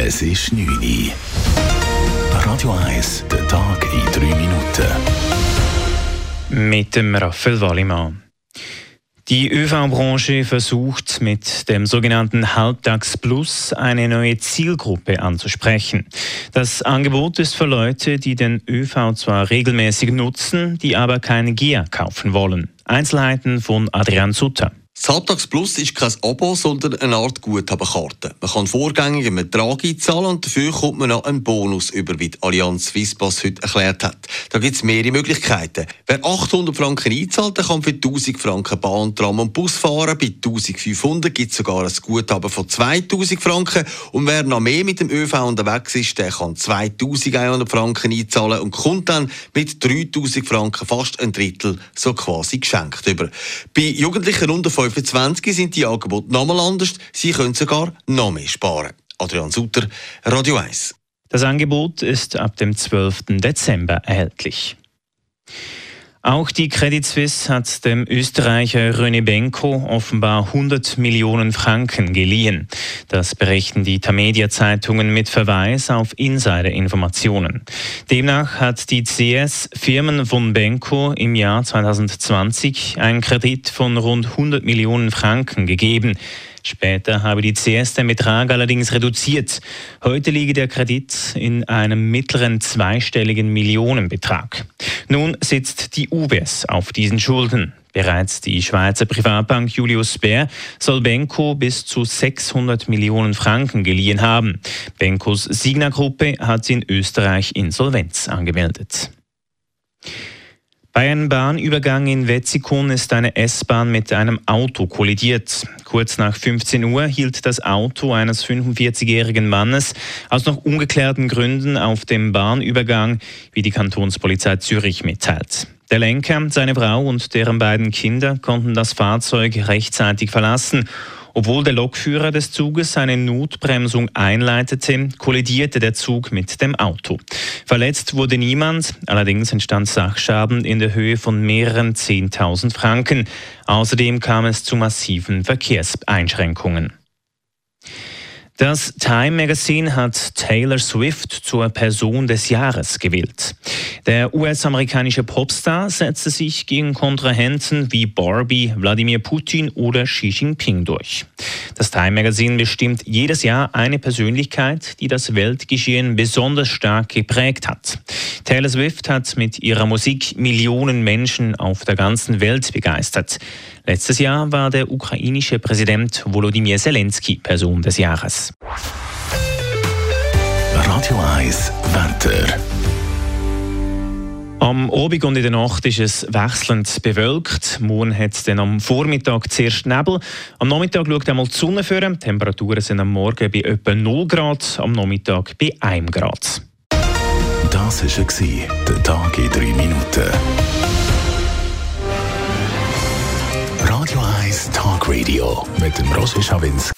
Es ist 9 Uhr. Radio 1, der Tag in 3 Minuten. Mit dem Raphael Wallimann. Die ÖV-Branche versucht mit dem sogenannten Halbtagsplus eine neue Zielgruppe anzusprechen. Das Angebot ist für Leute, die den ÖV zwar regelmäßig nutzen, die aber keine GEA kaufen wollen. Einzelheiten von Adrian Sutter. Das Halbtags ist kein Abo, sondern eine Art Guthabenkarte. Man kann vorgängig einen Betrag einzahlen und dafür kommt man noch einen Bonus über, wie die Allianz Swisspass heute erklärt hat. Da gibt es mehrere Möglichkeiten. Wer 800 Franken einzahlt, der kann für 1000 Franken Bahn, Tram und Bus fahren. Bei 1500 gibt es sogar ein Guthaben von 2000 Franken. Und wer noch mehr mit dem ÖV unterwegs ist, der kann 2100 Franken einzahlen und kommt dann mit 3000 Franken fast ein Drittel so quasi geschenkt über. Bei Jugendlichen unter 5 25 sind die Angebote nochmal anders. Sie können sogar noch mehr sparen. Adrian Sutter, Radio 1. Das Angebot ist ab dem 12. Dezember erhältlich. Auch die Credit Suisse hat dem Österreicher René Benko offenbar 100 Millionen Franken geliehen. Das berichten die Tamedia-Zeitungen mit Verweis auf Insider-Informationen. Demnach hat die CS Firmen von Benko im Jahr 2020 einen Kredit von rund 100 Millionen Franken gegeben. Später habe die CS den Betrag allerdings reduziert. Heute liege der Kredit in einem mittleren zweistelligen Millionenbetrag. Nun sitzt die UBS auf diesen Schulden. Bereits die Schweizer Privatbank Julius Baer soll Benko bis zu 600 Millionen Franken geliehen haben. Benkos Signa-Gruppe hat in Österreich Insolvenz angemeldet. Bei einem Bahnübergang in Wetzikon ist eine S-Bahn mit einem Auto kollidiert. Kurz nach 15 Uhr hielt das Auto eines 45-jährigen Mannes aus noch ungeklärten Gründen auf dem Bahnübergang, wie die Kantonspolizei Zürich mitteilt. Der Lenker, seine Frau und deren beiden Kinder konnten das Fahrzeug rechtzeitig verlassen obwohl der Lokführer des Zuges seine Notbremsung einleitete, kollidierte der Zug mit dem Auto. Verletzt wurde niemand, allerdings entstand Sachschaden in der Höhe von mehreren 10.000 Franken. Außerdem kam es zu massiven Verkehrseinschränkungen. Das Time Magazine hat Taylor Swift zur Person des Jahres gewählt. Der US-amerikanische Popstar setzte sich gegen Kontrahenten wie Barbie, Wladimir Putin oder Xi Jinping durch. Das Time Magazine bestimmt jedes Jahr eine Persönlichkeit, die das Weltgeschehen besonders stark geprägt hat. Taylor Swift hat mit ihrer Musik Millionen Menschen auf der ganzen Welt begeistert. Letztes Jahr war der ukrainische Präsident Volodymyr Zelensky Person des Jahres. Radio 1 Wetter. Am Abend und in der Nacht ist es wechselnd bewölkt. Morgen hat es dann am Vormittag zuerst Nebel. Am Nachmittag schaut einmal die Sonne vor. Die Temperaturen sind am Morgen bei etwa 0 Grad, am Nachmittag bei 1 Grad. Das war der Tag in 3 Minuten. Radio 1 Talk Radio mit dem Roger Schawinski.